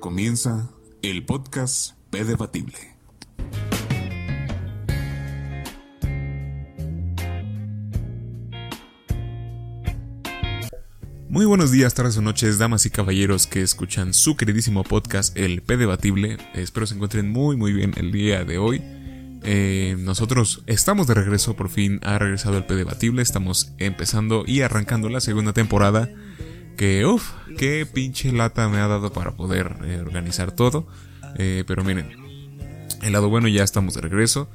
comienza el podcast P Debatible. Muy buenos días, tardes o noches, damas y caballeros que escuchan su queridísimo podcast El P Debatible. Espero se encuentren muy muy bien el día de hoy. Eh, nosotros estamos de regreso, por fin ha regresado el P Debatible, estamos empezando y arrancando la segunda temporada que, uff, qué pinche lata me ha dado para poder eh, organizar todo. Eh, pero miren, el lado bueno ya estamos de regreso.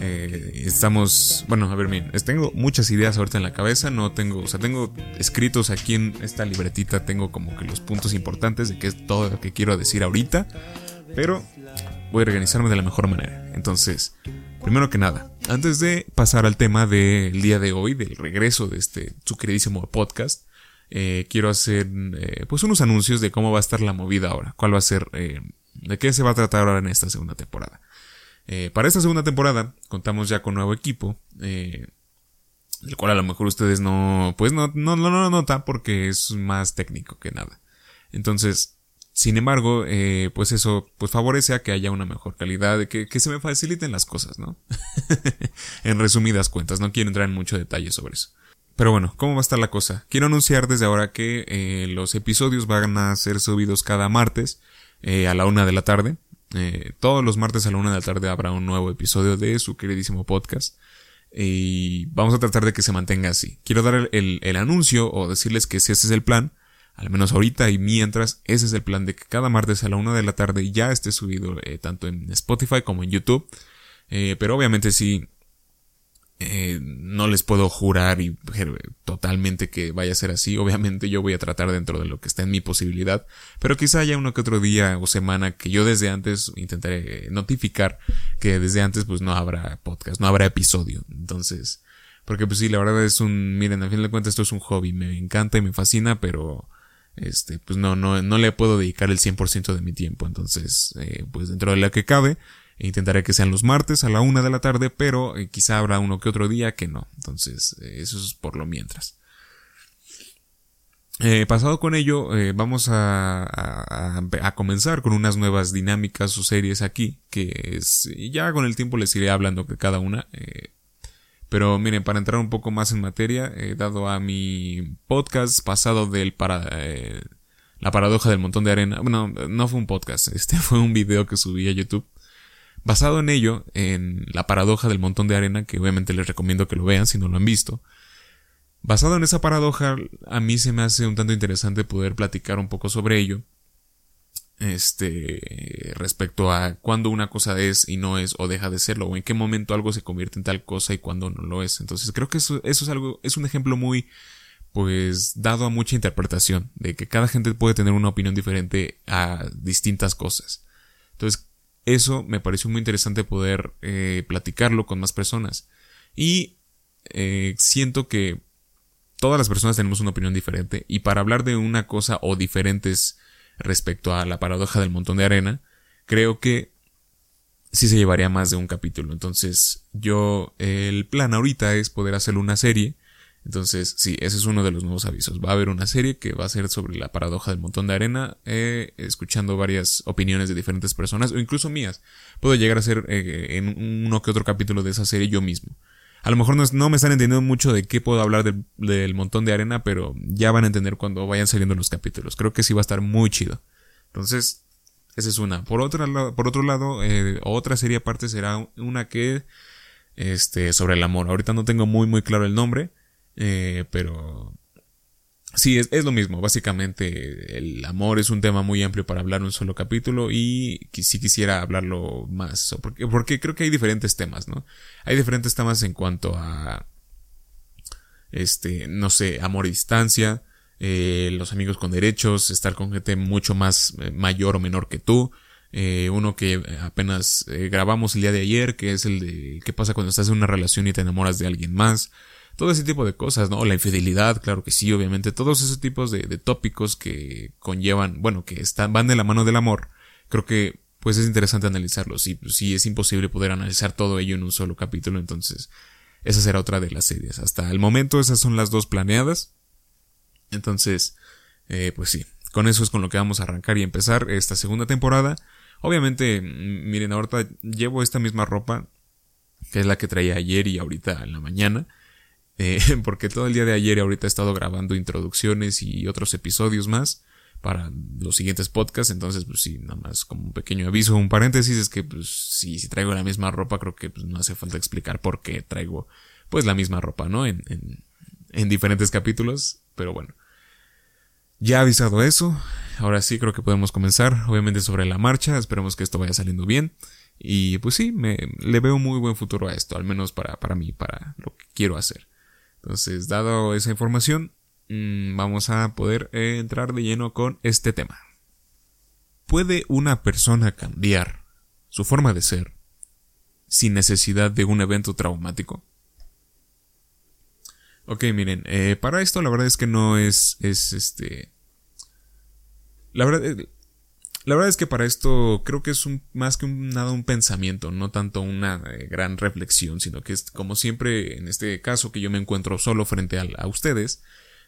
Eh, estamos, bueno, a ver, miren, tengo muchas ideas ahorita en la cabeza, no tengo, o sea, tengo escritos aquí en esta libretita, tengo como que los puntos importantes de qué es todo lo que quiero decir ahorita, pero voy a organizarme de la mejor manera. Entonces, primero que nada, antes de pasar al tema del día de hoy, del regreso de este su queridísimo podcast, eh, quiero hacer eh, pues unos anuncios de cómo va a estar la movida ahora, cuál va a ser, eh, de qué se va a tratar ahora en esta segunda temporada. para esta segunda temporada contamos ya con nuevo equipo, el cual a lo mejor ustedes no, pues no, no, no, no notan porque es más técnico que nada. Entonces, sin embargo, pues eso, pues favorece a que haya una mejor calidad, que, que se me faciliten las cosas, ¿no? en resumidas cuentas, no quiero entrar en mucho detalle sobre eso. Pero bueno, ¿cómo va a estar la cosa? Quiero anunciar desde ahora que eh, los episodios van a ser subidos cada martes eh, a la una de la tarde. Eh, todos los martes a la una de la tarde habrá un nuevo episodio de su queridísimo podcast. Y vamos a tratar de que se mantenga así. Quiero dar el, anuncio o decirles que si ese es el plan, al menos ahorita y mientras, ese es el plan de que cada martes a la una de la tarde ya esté subido tanto en Spotify como en YouTube. pero obviamente sí eh, no les puedo jurar y totalmente que vaya a ser así. Obviamente yo voy a tratar dentro de lo que está en mi posibilidad, pero quizá haya uno que otro día o semana que yo desde antes intentaré notificar que desde antes pues no habrá podcast, no habrá episodio. Entonces, porque pues sí, la verdad es un, miren, al fin de cuentas esto es un hobby, me encanta y me fascina, pero este, pues no, no, no le puedo dedicar el 100% de mi tiempo. Entonces, eh, pues dentro de la que cabe, Intentaré que sean los martes a la una de la tarde, pero eh, quizá habrá uno que otro día que no. Entonces, eh, eso es por lo mientras. Eh, pasado con ello, vamos a, comenzar con unas nuevas dinámicas o series aquí, que es, ya con el tiempo les iré hablando de cada una. pero miren, para entrar un poco más en materia, dado a mi podcast pasado del para, la paradoja del montón de arena, bueno, no fue un podcast, este fue un video que subí a YouTube Basado en ello, en la paradoja del montón de arena, que obviamente les recomiendo que lo vean si no lo han visto, basado en esa paradoja, a mí se me hace un tanto interesante poder platicar un poco sobre ello. Este, respecto a cuándo una cosa es y no es o deja de serlo, o en qué momento algo se convierte en tal cosa y cuándo no lo es. Entonces creo que eso, eso es algo, es un ejemplo muy, pues, dado a mucha interpretación, de que cada gente puede tener una opinión diferente a distintas cosas. Entonces eso me pareció muy interesante poder eh, platicarlo con más personas. Y eh, siento que todas las personas tenemos una opinión diferente y para hablar de una cosa o diferentes respecto a la paradoja del montón de arena, creo que sí se llevaría más de un capítulo. Entonces, yo, el plan ahorita es poder hacer una serie entonces, sí, ese es uno de los nuevos avisos. Va a haber una serie que va a ser sobre la paradoja del montón de arena, eh, escuchando varias opiniones de diferentes personas, o incluso mías. Puedo llegar a ser eh, en uno que otro capítulo de esa serie yo mismo. A lo mejor no, me están entendiendo mucho de qué puedo hablar del, montón de arena, pero ya van a entender cuando vayan saliendo los capítulos. Creo que sí va a estar muy chido. Entonces, esa es una. Por otro, por otro lado, eh, otra serie aparte será una que, este, sobre el amor. Ahorita no tengo muy, muy claro el nombre eh, pero sí, es, es, lo mismo. Básicamente, el amor es un tema muy amplio para hablar un solo capítulo y si quisiera hablarlo más. Porque, porque creo que hay diferentes temas, ¿no? Hay diferentes temas en cuanto a, este, no sé, amor y distancia, eh, los amigos con derechos, estar con gente mucho más eh, mayor o menor que tú. Eh, uno que apenas eh, grabamos el día de ayer, que es el de qué pasa cuando estás en una relación y te enamoras de alguien más todo ese tipo de cosas, ¿no? La infidelidad, claro que sí, obviamente, todos esos tipos de, tópicos que conllevan, bueno, que están, van de la mano del amor, creo que pues es interesante analizarlos y pues, sí es imposible poder analizar todo ello en un solo capítulo, entonces esa será otra de las series. Hasta el momento esas son las dos planeadas. Entonces, eh, pues sí, con eso es con lo que vamos a arrancar y empezar esta segunda temporada. Obviamente, miren, ahorita llevo esta misma ropa, que es la que traía ayer y ahorita en la mañana. Eh, porque todo el día de ayer y ahorita he estado grabando introducciones y otros episodios más para los siguientes podcasts. Entonces, pues sí, nada más como un pequeño aviso, un paréntesis, es que pues si, si traigo la misma ropa, creo que pues, no hace falta explicar por qué traigo pues la misma ropa, ¿no? En, en, en diferentes capítulos. Pero bueno. Ya avisado eso, ahora sí creo que podemos comenzar, obviamente sobre la marcha, esperemos que esto vaya saliendo bien. Y pues sí, me, le veo muy buen futuro a esto, al menos para, para mí, para lo que quiero hacer. Entonces, dado esa información, Mm, vamos a poder eh, entrar de lleno con este tema. ¿Puede una persona cambiar su forma de ser sin necesidad de un evento traumático? Ok, miren, eh, para esto la verdad es que no es, es este... La verdad, eh, la verdad es que para esto creo que es un, más que un, nada un pensamiento, no tanto una gran reflexión, sino que es como siempre en este caso que yo me encuentro solo frente a ustedes,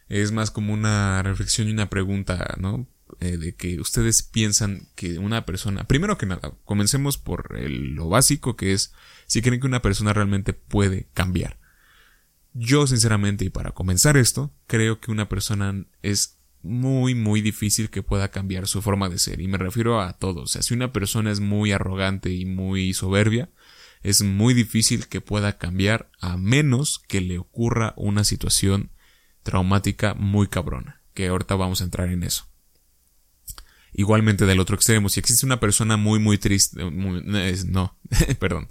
es más como una reflexión y una pregunta, ¿no? Eh, de que ustedes piensan que una persona, primero que nada, comencemos por lo básico que es si creen que una persona realmente puede cambiar. Yo sinceramente y para comenzar esto, creo que una persona es muy muy difícil que pueda cambiar su forma de ser y me refiero a todos. O sea, si una persona es muy arrogante y muy soberbia, es muy difícil que pueda cambiar a menos que le ocurra una situación traumática muy cabrona, que ahorita vamos a entrar en eso. Igualmente del otro extremo, si existe una persona muy muy triste, no, perdón,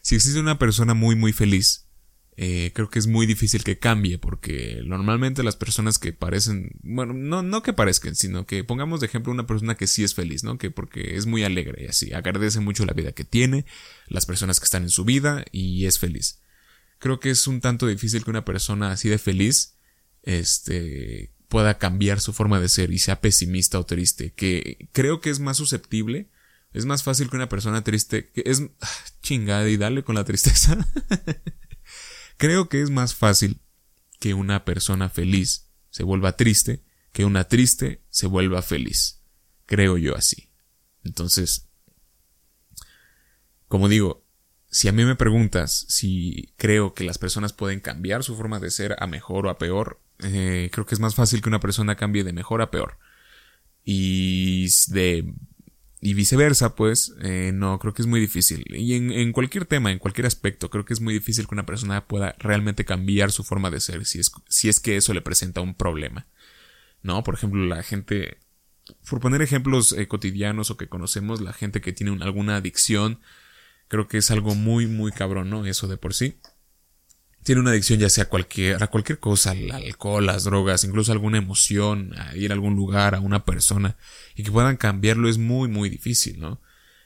si existe una persona muy muy feliz, eh, creo que es muy difícil que cambie, porque normalmente las personas que parecen, bueno, no, no que parezcan, sino que pongamos de ejemplo una persona que sí es feliz, ¿no? Que porque es muy alegre y así, agradece mucho la vida que tiene, las personas que están en su vida y es feliz. Creo que es un tanto difícil que una persona así de feliz este, pueda cambiar su forma de ser y sea pesimista o triste, que creo que es más susceptible, es más fácil que una persona triste, que es ah, chingada y dale con la tristeza. creo que es más fácil que una persona feliz se vuelva triste que una triste se vuelva feliz. Creo yo así. Entonces, como digo, si a mí me preguntas si creo que las personas pueden cambiar su forma de ser a mejor o a peor, eh, creo que es más fácil que una persona cambie de mejor a peor. Y de y viceversa, pues, eh, no, creo que es muy difícil. Y en, cualquier tema, en cualquier aspecto, creo que es muy difícil que una persona pueda realmente cambiar su forma de ser si es, si es que eso le presenta un problema. ¿No? Por ejemplo, la gente, por poner ejemplos eh, cotidianos o que conocemos, la gente que tiene alguna adicción, creo que es algo muy, muy cabrón, ¿no? Eso de por sí tiene una adicción ya sea cualquier, a cualquier cosa, al alcohol, las drogas, incluso alguna emoción, a ir a algún lugar, a una persona, y que puedan cambiarlo es muy, muy difícil, ¿no?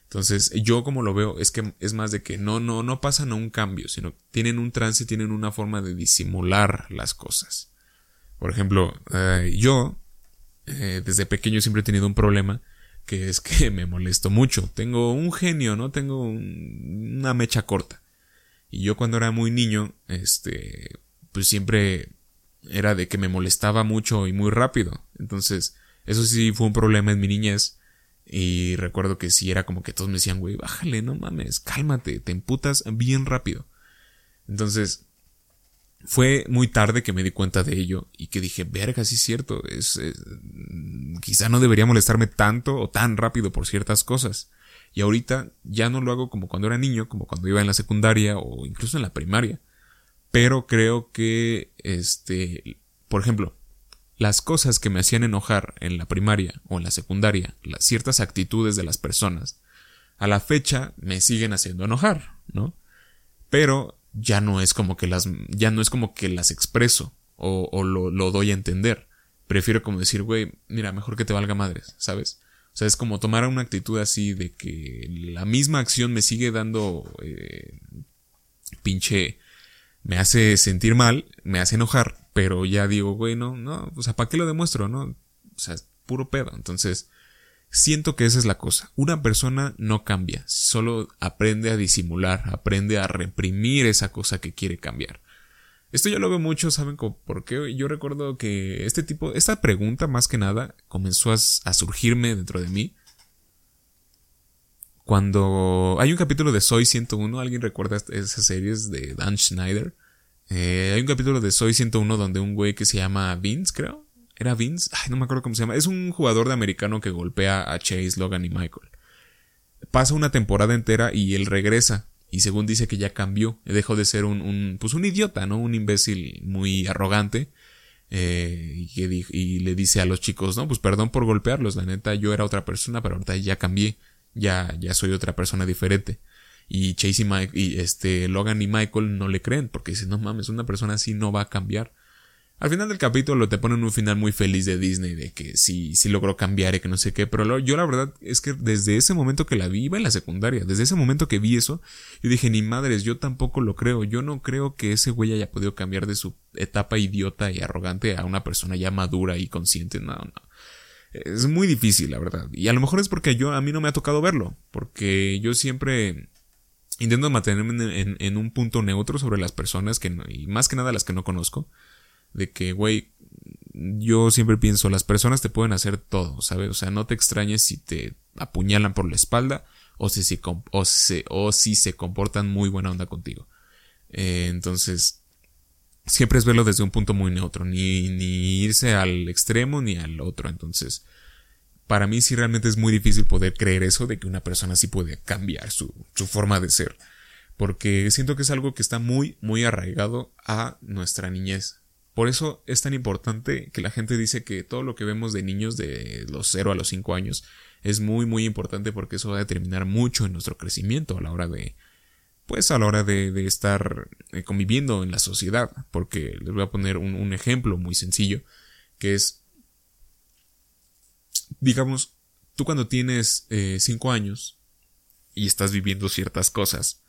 Entonces, yo como lo veo, es que es más de que no, no, no pasan a un cambio, sino tienen un trance, tienen una forma de disimular las cosas. Por ejemplo, eh, yo, eh, desde pequeño siempre he tenido un problema, que es que me molesto mucho. Tengo un genio, ¿no? Tengo una mecha corta. Y yo cuando era muy niño, este, pues siempre era de que me molestaba mucho y muy rápido. Entonces, eso sí fue un problema en mi niñez. Y recuerdo que sí era como que todos me decían, güey, bájale, no mames, cálmate, te emputas bien rápido. Entonces, fue muy tarde que me di cuenta de ello y que dije, verga, sí es cierto, es, quizá no debería molestarme tanto o tan rápido por ciertas cosas. Y ahorita ya no lo hago como cuando era niño, como cuando iba en la secundaria o incluso en la primaria. Pero creo que, este, por ejemplo, las cosas que me hacían enojar en la primaria o en la secundaria, las ciertas actitudes de las personas, a la fecha me siguen haciendo enojar, ¿no? Pero ya no es como que las, ya no es como que las expreso o, lo, lo doy a entender. Prefiero como decir, güey, mira, mejor que te valga madres, ¿sabes? O sea, es como tomar una actitud así de que la misma acción me sigue dando eh, pinche... me hace sentir mal, me hace enojar, pero ya digo, güey, no, no, o sea, ¿para qué lo demuestro, no? O sea, es puro pedo. Entonces, siento que esa es la cosa. Una persona no cambia, solo aprende a disimular, aprende a reprimir esa cosa que quiere cambiar. Esto yo lo veo mucho, ¿saben por qué? Yo recuerdo que este tipo, esta pregunta más que nada comenzó a, surgirme dentro de mí. Cuando hay un capítulo de Soy 101, ¿alguien recuerda esas series de Dan Schneider? Eh, hay un capítulo de Soy 101 donde un güey que se llama Vince, creo. ¿Era Vince? Ay, no me acuerdo cómo se llama. Es un jugador de americano que golpea a Chase, Logan y Michael. Pasa una temporada entera y él regresa y según dice que ya cambió, dejó de ser un, un pues un idiota, ¿no? Un imbécil muy arrogante. Eh, y, que, le dice a los chicos, no, pues perdón por golpearlos, la neta yo era otra persona, pero ahorita ya cambié, ya, ya soy otra persona diferente. Y Chase y, Mike, y este Logan y Michael no le creen, porque dicen, no mames, una persona así no va a cambiar. Al final del capítulo te ponen un final muy feliz de Disney, de que sí, sí logró cambiar y que no sé qué, pero yo la verdad es que desde ese momento que la vi, iba en la secundaria, desde ese momento que vi eso, yo dije, ni madres, yo tampoco lo creo, yo no creo que ese güey haya podido cambiar de su etapa idiota y arrogante a una persona ya madura y consciente, no, no. Es muy difícil, la verdad. Y a lo mejor es porque yo, a mí no me ha tocado verlo, porque yo siempre intento mantenerme en, en un punto neutro sobre las personas que, y más que nada las que no conozco de que, güey, yo siempre pienso, las personas te pueden hacer todo, ¿sabes? O sea, no te extrañes si te apuñalan por la espalda o si, o, o si se comportan muy buena onda contigo. Eh, entonces, siempre es verlo desde un punto muy neutro, ni, ni irse al extremo ni al otro. Entonces, para mí sí realmente es muy difícil poder creer eso de que una persona sí puede cambiar su, su forma de ser. Porque siento que es algo que está muy, muy arraigado a nuestra niñez. Por eso es tan importante que la gente dice que todo lo que vemos de niños de los 0 a los 5 años es muy muy importante porque eso va a determinar mucho en nuestro crecimiento a la hora de pues a la hora de, estar eh, conviviendo en la sociedad. Porque les voy a poner un, ejemplo muy sencillo que es digamos tú cuando tienes 5 eh, años y estás viviendo ciertas cosas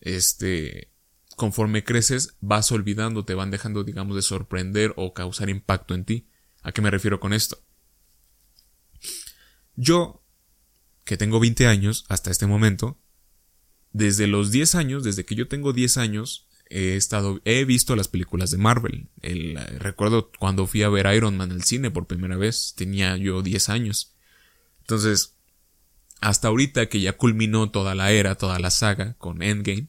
este conforme creces vas olvidando, te van dejando, digamos, de sorprender o causar impacto en ti. ¿A qué me refiero con esto? Yo, que tengo 20 años hasta este momento, desde los 10 años, desde que yo tengo 10 años, he estado, he visto las películas de Marvel. El, recuerdo cuando fui a ver Iron Man al cine por primera vez, tenía yo 10 años. Entonces, hasta ahorita que ya culminó toda la era, toda la saga con Endgame,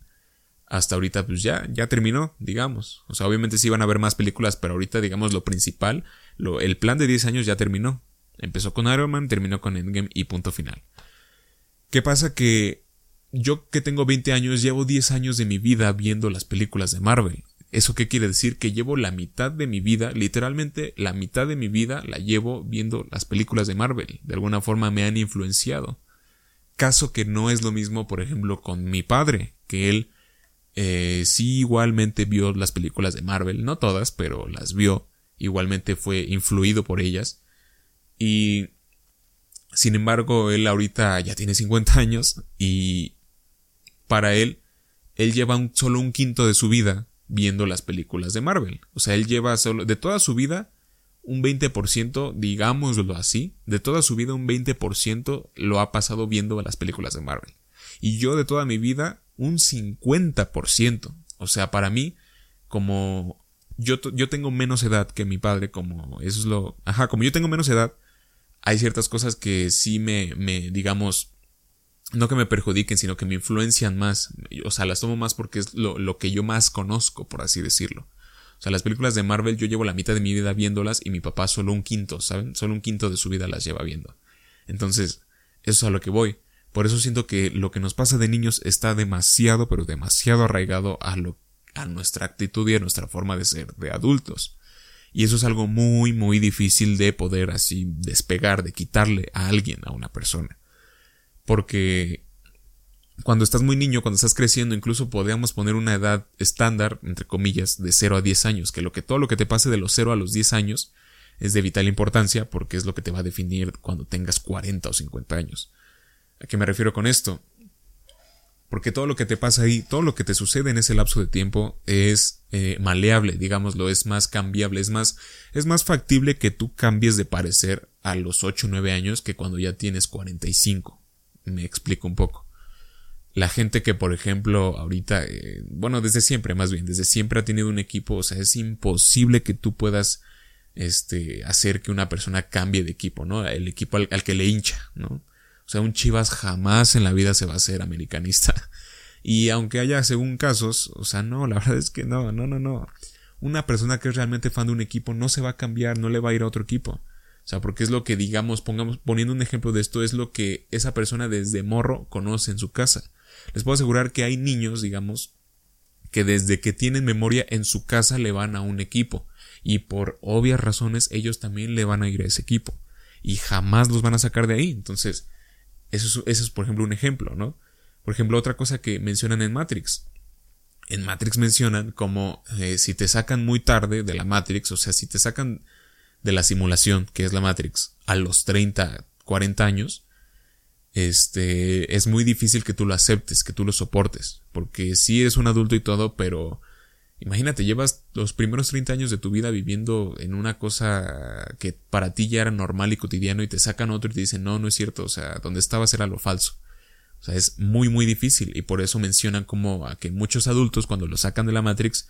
hasta ahorita pues ya, ya terminó, digamos. O sea, obviamente sí van a haber más películas, pero ahorita digamos lo principal, lo, el plan de 10 años ya terminó. Empezó con Iron Man, terminó con Endgame y punto final. ¿Qué pasa? Que yo que tengo 20 años llevo 10 años de mi vida viendo las películas de Marvel. ¿Eso qué quiere decir? Que llevo la mitad de mi vida, literalmente la mitad de mi vida la llevo viendo las películas de Marvel. De alguna forma me han influenciado. Caso que no es lo mismo, por ejemplo, con mi padre, que él eh, sí igualmente vio las películas de Marvel, no todas, pero las vio, igualmente fue influido por ellas. Y sin embargo, él ahorita ya tiene 50 años y para él, él lleva solo un quinto de su vida viendo las películas de Marvel. O sea, él lleva solo, de toda su vida, un 20%, digámoslo así, de toda su vida un 20% lo ha pasado viendo las películas de Marvel. Y yo de toda mi vida un 50%. O sea, para mí, como yo, yo tengo menos edad que mi padre, como eso es lo... Ajá, como yo tengo menos edad, hay ciertas cosas que sí me, me digamos, no que me perjudiquen, sino que me influencian más. O sea, las tomo más porque es lo, lo, que yo más conozco, por así decirlo. O sea, las películas de Marvel yo llevo la mitad de mi vida viéndolas y mi papá solo un quinto, ¿saben? Solo un quinto de su vida las lleva viendo. Entonces, eso es a lo que voy. Por eso siento que lo que nos pasa de niños está demasiado, pero demasiado arraigado a, lo, a nuestra actitud y a nuestra forma de ser de adultos. Y eso es algo muy, muy difícil de poder así despegar, de quitarle a alguien, a una persona. Porque cuando estás muy niño, cuando estás creciendo, incluso podríamos poner una edad estándar, entre comillas, de 0 a 10 años, que lo que todo lo que te pase de los 0 a los 10 años es de vital importancia porque es lo que te va a definir cuando tengas 40 o 50 años. ¿A qué me refiero con esto? Porque todo lo que te pasa ahí, todo lo que te sucede en ese lapso de tiempo es eh, maleable, digámoslo, es más cambiable, es más, es más factible que tú cambies de parecer a los 8 o 9 años que cuando ya tienes 45. Me explico un poco. la gente que, por ejemplo, ahorita, eh, bueno, desde siempre, más bien, desde siempre ha tenido un equipo, o sea, es imposible que tú puedas este, hacer que una persona cambie de equipo, ¿no? El equipo al, que le hincha, ¿no? O sea, un Chivas jamás en la vida se va a hacer americanista. Y aunque haya según casos, o sea, no, la verdad es que no, no, no, no. Una persona que es realmente fan de un equipo no se va a cambiar, no le va a ir a otro equipo. O sea, porque es lo que digamos, pongamos, poniendo un ejemplo de esto, es lo que esa persona desde morro conoce en su casa. Les puedo asegurar que hay niños, digamos, que desde que tienen memoria en su casa le van a un equipo y por obvias razones ellos también le van a ir a ese equipo y jamás los van a sacar de ahí. Entonces, eso es, por ejemplo un ejemplo, ¿no? Por ejemplo, otra cosa que mencionan en Matrix. En Matrix mencionan como eh, si te sacan muy tarde de la Matrix, o sea, si te sacan de la simulación, que es la Matrix, a los 30, 40 años, este, es muy difícil que tú lo aceptes, que tú lo soportes, porque sí eres un adulto y todo, pero imagínate, llevas los primeros 30 años de tu vida viviendo en una cosa que para ti ya era normal y cotidiano y te sacan otro y te dicen, no, no es cierto, o sea, donde estabas era lo falso. O sea, es muy, muy difícil y por eso mencionan como a que muchos adultos cuando lo sacan de la Matrix,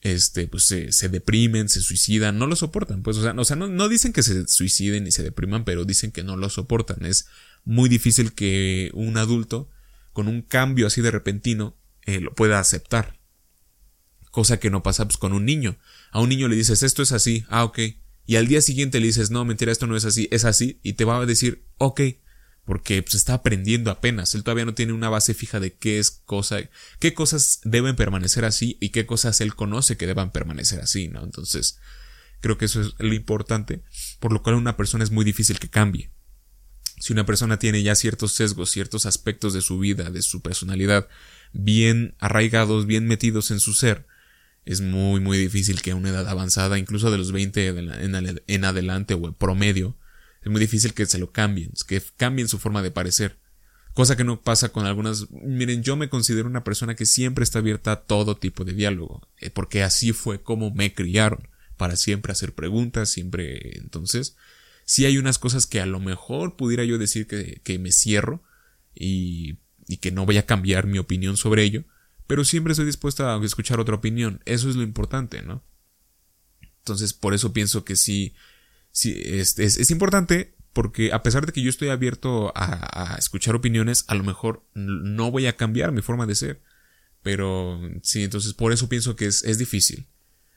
este, pues se, deprimen, se suicidan, no lo soportan, pues, o sea, no, o sea, no dicen que se suiciden y se depriman, pero dicen que no lo soportan. Es muy difícil que un adulto con un cambio así de repentino eh, lo pueda aceptar. Cosa que no pasa pues, con un niño. A un niño le dices esto es así, ah, ok. Y al día siguiente le dices no, mentira, esto no es así, es así, y te va a decir ok, porque pues está aprendiendo apenas. Él todavía no tiene una base fija de qué es cosa, qué cosas deben permanecer así y qué cosas él conoce que deban permanecer así, ¿no? Entonces, creo que eso es lo importante, por lo cual una persona es muy difícil que cambie. Si una persona tiene ya ciertos sesgos, ciertos aspectos de su vida, de su personalidad, bien arraigados, bien metidos en su ser, es muy, muy difícil que a una edad avanzada, incluso de los 20 en adelante o promedio, es muy difícil que se lo cambien, que cambien su forma de parecer. Cosa que no pasa con algunas. Miren, yo me considero una persona que siempre está abierta a todo tipo de diálogo, eh, porque así fue como me criaron, para siempre hacer preguntas, siempre. Entonces, si hay unas cosas que a lo mejor pudiera yo decir que, que me cierro y, y, que no voy a cambiar mi opinión sobre ello, pero siempre estoy dispuesta a escuchar otra opinión. Eso es lo importante, ¿no? Entonces, por eso pienso que sí, sí es, es, es importante porque a pesar de que yo estoy abierto a, escuchar opiniones, a lo mejor no voy a cambiar mi forma de ser. Pero sí, entonces por eso pienso que es, es difícil.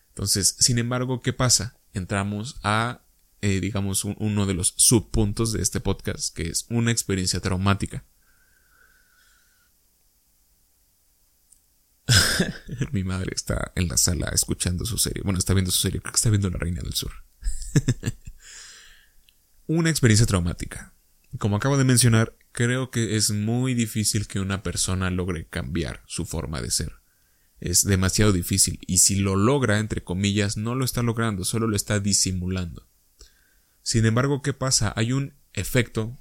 Entonces, sin embargo, ¿qué pasa? Entramos a eh, digamos, uno de los subpuntos de este podcast, que es una experiencia traumática. Mi madre está en la sala escuchando su serie. Bueno, está viendo su serie, creo que está viendo La Reina del Sur. una experiencia traumática. Como acabo de mencionar, creo que es muy difícil que una persona logre cambiar su forma de ser. Es demasiado difícil y si lo logra, entre comillas, no lo está logrando, solo lo está disimulando. Sin embargo, ¿qué pasa? Hay un efecto,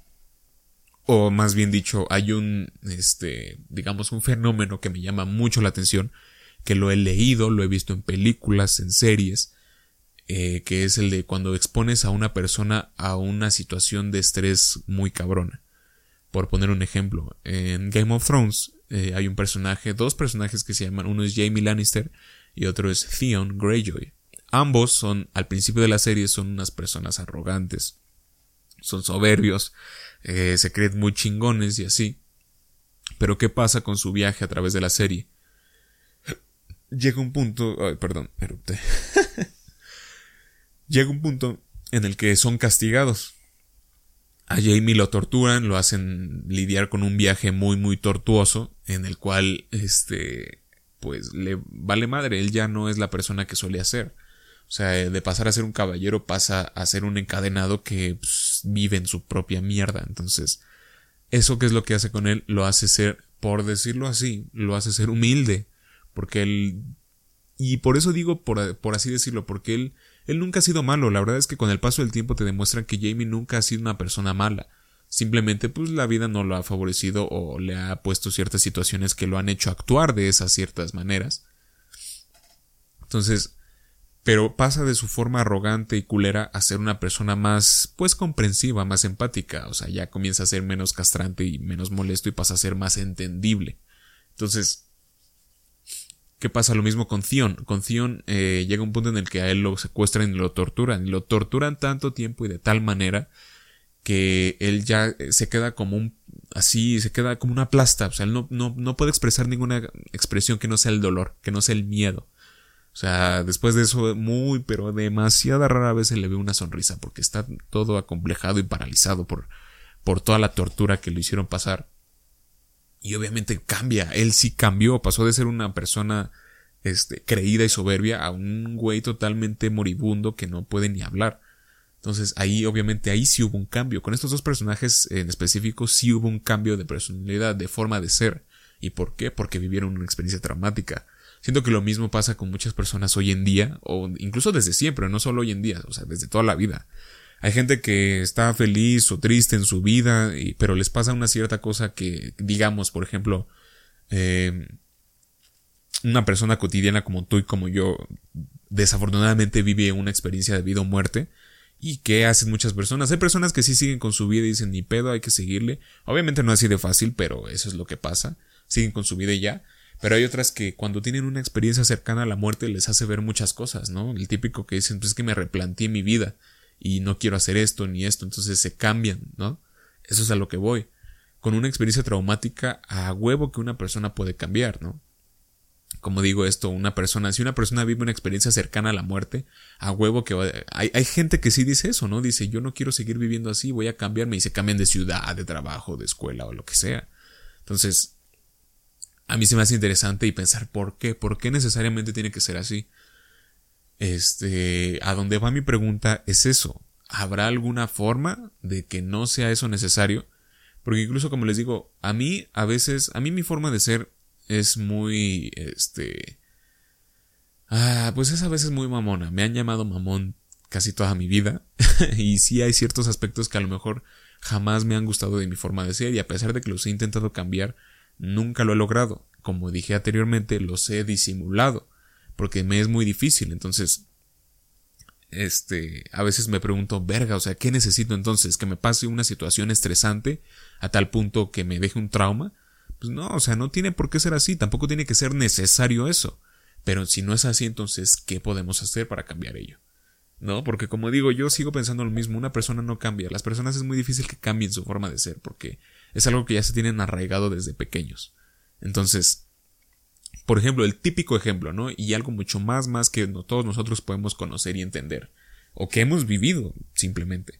o más bien dicho, hay un, este, digamos, un fenómeno que me llama mucho la atención, que lo he leído, lo he visto en películas, en series, eh, que es el de cuando expones a una persona a una situación de estrés muy cabrona. Por poner un ejemplo, en Game of Thrones eh, hay un personaje, dos personajes que se llaman, uno es Jamie Lannister y otro es Theon Greyjoy. Ambos son, al principio de la serie, son unas personas arrogantes, son soberbios, eh, se creen muy chingones y así. Pero ¿qué pasa con su viaje a través de la serie? Llega un punto, ay, perdón, erupte. Llega un punto en el que son castigados. A Jamie lo torturan, lo hacen lidiar con un viaje muy muy tortuoso, en el cual, este, pues le vale madre, él ya no es la persona que suele ser. O sea, de pasar a ser un caballero pasa a ser un encadenado que pues, vive en su propia mierda. Entonces, eso que es lo que hace con él, lo hace ser, por decirlo así, lo hace ser humilde. Porque él... Y por eso digo, por, por así decirlo, porque él, él nunca ha sido malo. La verdad es que con el paso del tiempo te demuestran que Jamie nunca ha sido una persona mala. Simplemente pues la vida no lo ha favorecido o le ha puesto ciertas situaciones que lo han hecho actuar de esas ciertas maneras. Entonces, pero pasa de su forma arrogante y culera a ser una persona más, pues comprensiva, más empática, o sea, ya comienza a ser menos castrante y menos molesto y pasa a ser más entendible. Entonces, ¿qué pasa? Lo mismo con Theon. Con Theon eh, llega un punto en el que a él lo secuestran y lo torturan. Y lo torturan tanto tiempo y de tal manera que él ya eh, se queda como un así, se queda como una plasta, o sea, él no, no, no puede expresar ninguna expresión que no sea el dolor, que no sea el miedo. O sea, después de eso, muy, pero demasiada rara vez se le ve una sonrisa, porque está todo acomplejado y paralizado por, por toda la tortura que le hicieron pasar. Y obviamente cambia, él sí cambió, pasó de ser una persona este, creída y soberbia a un güey totalmente moribundo que no puede ni hablar. Entonces ahí obviamente ahí sí hubo un cambio. Con estos dos personajes en específico sí hubo un cambio de personalidad, de forma de ser. ¿Y por qué? Porque vivieron una experiencia traumática. Siento que lo mismo pasa con muchas personas hoy en día, o incluso desde siempre, no solo hoy en día, o sea, desde toda la vida. Hay gente que está feliz o triste en su vida, pero les pasa una cierta cosa que, digamos, por ejemplo, eh, una persona cotidiana como tú y como yo, desafortunadamente vive una experiencia de vida o muerte, y qué hacen muchas personas. Hay personas que sí siguen con su vida y dicen ni pedo, hay que seguirle. Obviamente no es así de fácil, pero eso es lo que pasa. Siguen con su vida y ya. Pero hay otras que cuando tienen una experiencia cercana a la muerte les hace ver muchas cosas, ¿no? El típico que dicen, pues es que me replanteé mi vida y no quiero hacer esto ni esto, entonces se cambian, ¿no? Eso es a lo que voy. Con una experiencia traumática, a huevo que una persona puede cambiar, ¿no? como digo esto, una persona, si una persona vive una experiencia cercana a la muerte, a huevo que va, hay, hay gente que sí dice eso, ¿no? Dice, yo no quiero seguir viviendo así, voy a cambiarme y se cambian de ciudad, de trabajo, de escuela o lo que sea. Entonces, a mí se me hace interesante y pensar por qué, por qué necesariamente tiene que ser así. Este, a donde va mi pregunta es eso. ¿Habrá alguna forma de que no sea eso necesario? Porque incluso como les digo, a mí a veces, a mí mi forma de ser es muy, este... Ah, pues es a veces muy mamona. Me han llamado mamón casi toda mi vida. y sí hay ciertos aspectos que a lo mejor jamás me han gustado de mi forma de ser y a pesar de que los he intentado cambiar, nunca lo he logrado. Como dije anteriormente, los he disimulado. Porque me es muy difícil. Entonces, este, a veces me pregunto, verga, o sea, ¿qué necesito entonces? ¿Que me pase una situación estresante a tal punto que me deje un trauma? Pues no, o sea, no tiene por qué ser así, tampoco tiene que ser necesario eso. Pero si no es así, entonces, ¿qué podemos hacer para cambiar ello? ¿No? Porque como digo, yo sigo pensando lo mismo, una persona no cambia, las personas es muy difícil que cambien su forma de ser, porque es algo que ya se tienen arraigado desde pequeños. Entonces, por ejemplo, el típico ejemplo, ¿no? Y algo mucho más, más que todos nosotros podemos conocer y entender, o que hemos vivido simplemente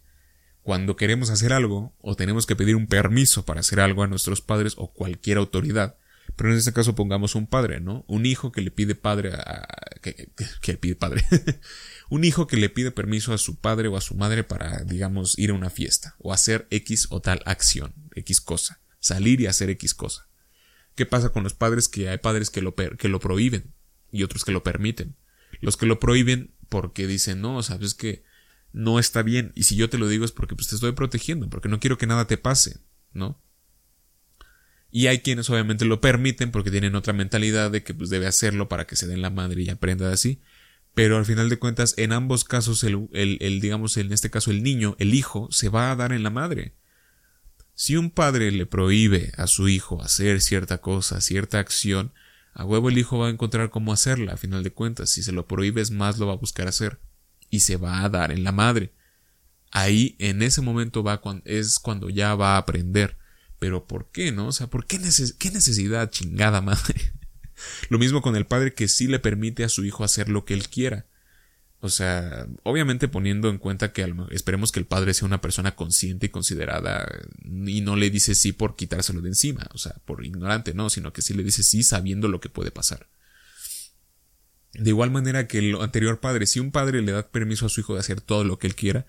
cuando queremos hacer algo o tenemos que pedir un permiso para hacer algo a nuestros padres o cualquier autoridad, pero en este caso pongamos un padre, ¿no? Un hijo que le pide padre a... que, que pide padre. un hijo que le pide permiso a su padre o a su madre para, digamos, ir a una fiesta o hacer X o tal acción, X cosa, salir y hacer X cosa. ¿Qué pasa con los padres? Que hay padres que lo, que lo prohíben y otros que lo permiten. Los que lo prohíben porque dicen, no, sabes que no está bien. Y si yo te lo digo es porque pues, te estoy protegiendo, porque no quiero que nada te pase, ¿no? Y hay quienes obviamente lo permiten porque tienen otra mentalidad de que pues debe hacerlo para que se den la madre y aprenda así. Pero al final de cuentas, en ambos casos, el, el, digamos, en este caso el niño, el hijo, se va a dar en la madre. Si un padre le prohíbe a su hijo hacer cierta cosa, cierta acción, a huevo el hijo va a encontrar cómo hacerla, a final de cuentas. Si se lo prohíbes más, lo va a buscar hacer y se va a dar en la madre. Ahí, en ese momento, va es cuando ya va a aprender. Pero ¿por qué, no? O sea, ¿por qué, qué necesidad, chingada madre? Lo mismo con el padre que sí le permite a su hijo hacer lo que él quiera. O sea, obviamente poniendo en cuenta que esperemos que el padre sea una persona consciente y considerada y no le dice sí por quitárselo de encima, o sea, por ignorante, no, sino que sí le dice sí sabiendo lo que puede pasar. De igual manera que el anterior padre, si un padre le da permiso a su hijo de hacer todo lo que él quiera,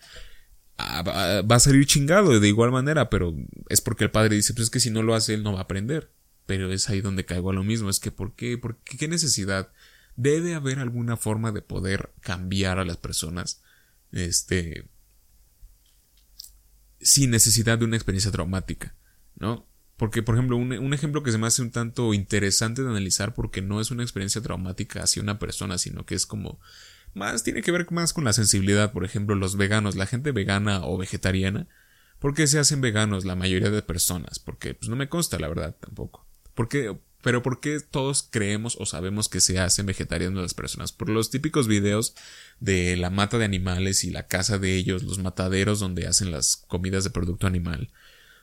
ah, va a salir chingado de igual manera, pero es porque el padre dice, pues es que si no lo hace él no va a aprender. Pero es ahí donde caigo a lo mismo, es que ¿por qué? ¿Por qué? ¿Qué necesidad? Debe haber alguna forma de poder cambiar a las personas, este, sin necesidad de una experiencia traumática, ¿no? Porque, por ejemplo, un, ejemplo que se me hace un tanto interesante de analizar porque no es una experiencia traumática hacia una persona, sino que es como más, tiene que ver más con la sensibilidad, por ejemplo, los veganos, la gente vegana o vegetariana, ¿por qué se hacen veganos la mayoría de personas? Porque, pues no me consta, la verdad, tampoco. ¿Por qué, Pero ¿por qué todos creemos o sabemos que se hacen vegetarianos las personas? Por los típicos videos de la mata de animales y la caza de ellos, los mataderos donde hacen las comidas de producto animal.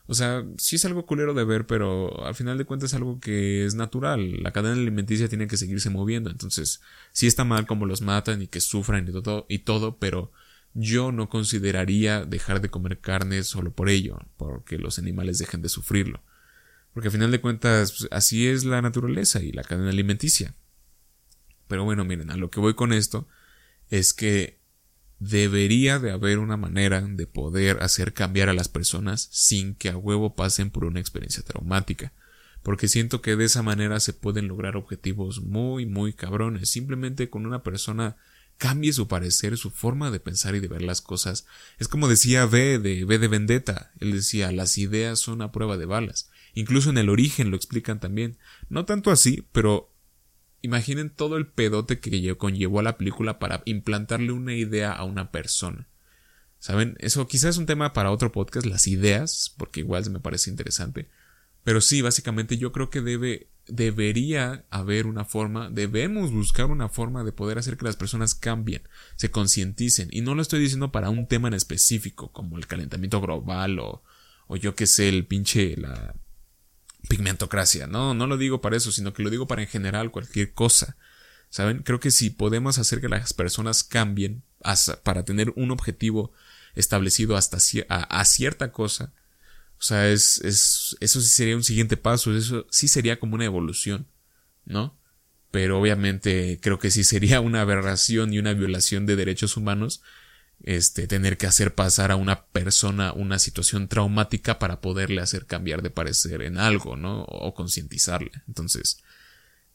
O sea, sí es algo culero de ver, pero al final de cuentas es algo que es natural. La cadena alimenticia tiene que seguirse moviendo. Entonces, sí está mal como los matan y que sufran y todo, y todo, pero yo no consideraría dejar de comer carne solo por ello, porque los animales dejen de sufrirlo. Porque al final de cuentas, pues, así es la naturaleza y la cadena alimenticia. Pero bueno, miren, a lo que voy con esto es que debería de haber una manera de poder hacer cambiar a las personas sin que a huevo pasen por una experiencia traumática. Porque siento que de esa manera se pueden lograr objetivos muy, muy cabrones. Simplemente con una persona cambie su parecer, su forma de pensar y de ver las cosas. Es como decía B de B de Vendetta. Él decía, las ideas son a prueba de balas. Incluso en el origen lo explican también. No tanto así, pero imaginen todo el pedote que conllevó a la película para implantarle una idea a una persona. ¿Saben? Eso quizás es un tema para otro podcast, las ideas, porque igual me parece interesante. Pero sí, básicamente yo creo que debe, debería haber una forma, debemos buscar una forma de poder hacer que las personas cambien, se concienticen. Y no lo estoy diciendo para un tema en específico, como el calentamiento global o, o yo que sé, el pinche, la, pigmentocracia. No, no lo digo para eso, sino que lo digo para en general cualquier cosa. ¿Saben? Creo que si podemos hacer que las personas cambien para tener un objetivo establecido hasta cierta cosa, o sea, es, eso sí sería un siguiente paso, eso sí sería como una evolución, ¿no? Pero obviamente creo que sí sería una aberración y una violación de derechos humanos este, tener que hacer pasar a una persona una situación traumática para poderle hacer cambiar de parecer en algo, ¿no? O concientizarle. Entonces,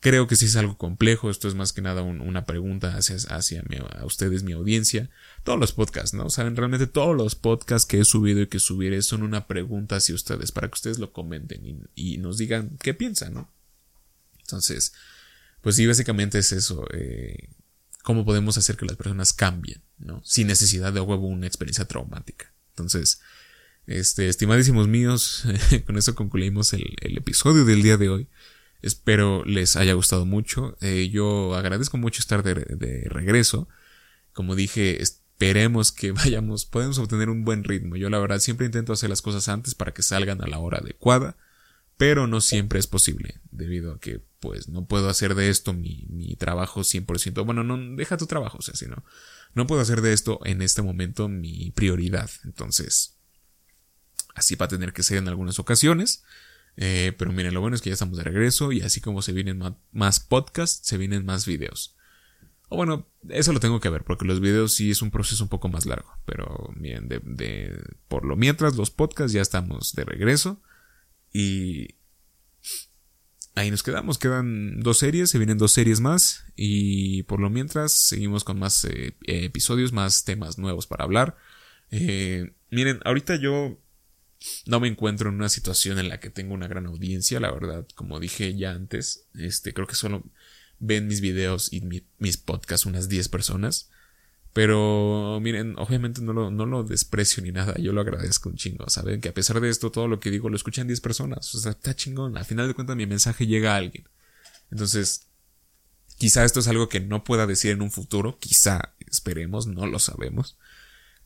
creo que sí es algo complejo. Esto es más que nada una pregunta hacia, hacia a ustedes, mi audiencia. Todos los podcasts, ¿no? Saben, realmente todos los podcasts que he subido y que subiré son una pregunta hacia ustedes para que ustedes lo comenten y, nos digan qué piensan, ¿no? Entonces, pues sí, básicamente es eso. Eh, cómo podemos hacer que las personas cambien, ¿no? Sin necesidad de huevo una experiencia traumática. Entonces, este, estimadísimos míos, con eso concluimos el, episodio del día de hoy. Espero les haya gustado mucho. Eh, yo agradezco mucho estar de, de, regreso. Como dije, esperemos que vayamos, podemos obtener un buen ritmo. Yo la verdad siempre intento hacer las cosas antes para que salgan a la hora adecuada, pero no siempre es posible, debido a que pues no puedo hacer de esto mi, mi trabajo 100%. Bueno, no, deja tu trabajo, o sea, sino, no puedo hacer de esto en este momento mi prioridad. Entonces, así va a tener que ser en algunas ocasiones. Eh, pero miren, lo bueno es que ya estamos de regreso y así como se vienen más podcasts, se vienen más videos. O bueno, eso lo tengo que ver, porque los videos sí es un proceso un poco más largo. Pero miren, de, de, por lo mientras, los podcasts ya estamos de regreso. Y ahí nos quedamos. Quedan dos series, se vienen dos series más. Y por lo mientras seguimos con más eh, episodios, más temas nuevos para hablar. Eh, miren, ahorita yo no me encuentro en una situación en la que tengo una gran audiencia, la verdad, como dije ya antes, este, creo que solo ven mis videos y mis podcasts unas 10 personas. Pero miren, obviamente no lo, no lo desprecio ni nada, yo lo agradezco un chingo, ¿saben? Que a pesar de esto, todo lo que digo lo escuchan 10 personas, o sea, está chingón, al final de cuentas mi mensaje llega a alguien. Entonces, quizá esto es algo que no pueda decir en un futuro, quizá, esperemos, no lo sabemos.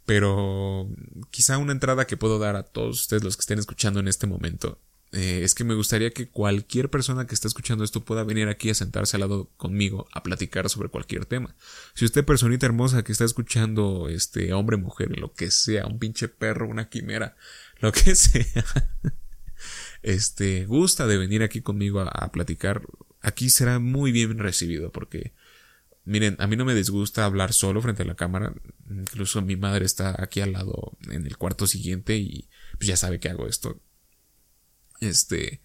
Pero quizá una entrada que puedo dar a todos ustedes los que estén escuchando en este momento eh, es que me gustaría que cualquier persona que esté escuchando esto pueda venir aquí a sentarse al lado conmigo a platicar sobre cualquier tema. Si usted, personita hermosa que está escuchando, este, hombre, mujer, lo que sea, un pinche perro, una quimera, lo que sea, este, gusta de venir aquí conmigo a, platicar, aquí será muy bien recibido porque, miren, a mí no me disgusta hablar solo frente a la cámara, incluso mi madre está aquí al lado en el cuarto siguiente y pues ya sabe que hago esto este,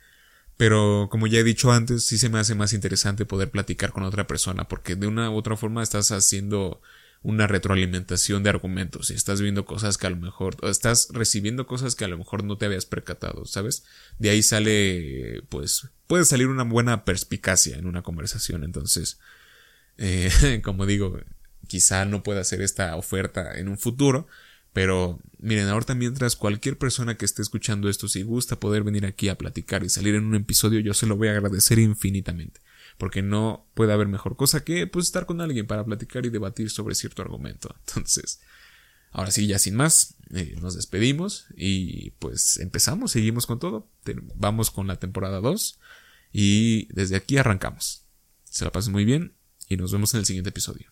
pero como ya he dicho antes, sí se me hace más interesante poder platicar con otra persona porque de una u otra forma estás haciendo una retroalimentación de argumentos y estás viendo cosas que a lo mejor, o estás recibiendo cosas que a lo mejor no te habías percatado, ¿sabes? De ahí sale, pues, puede salir una buena perspicacia en una conversación, entonces, eh, como digo, quizá no pueda hacer esta oferta en un futuro, Pero miren, ahorita mientras cualquier persona que esté escuchando esto, si gusta poder venir aquí a platicar y salir en un episodio, yo se lo voy a agradecer infinitamente. Porque no puede haber mejor cosa que pues estar con alguien para platicar y debatir sobre cierto argumento. Entonces, ahora sí, ya sin más, eh, nos despedimos y pues empezamos, seguimos con todo. Vamos con la temporada 2 y desde aquí arrancamos. Se la pasen muy bien y nos vemos en el siguiente episodio.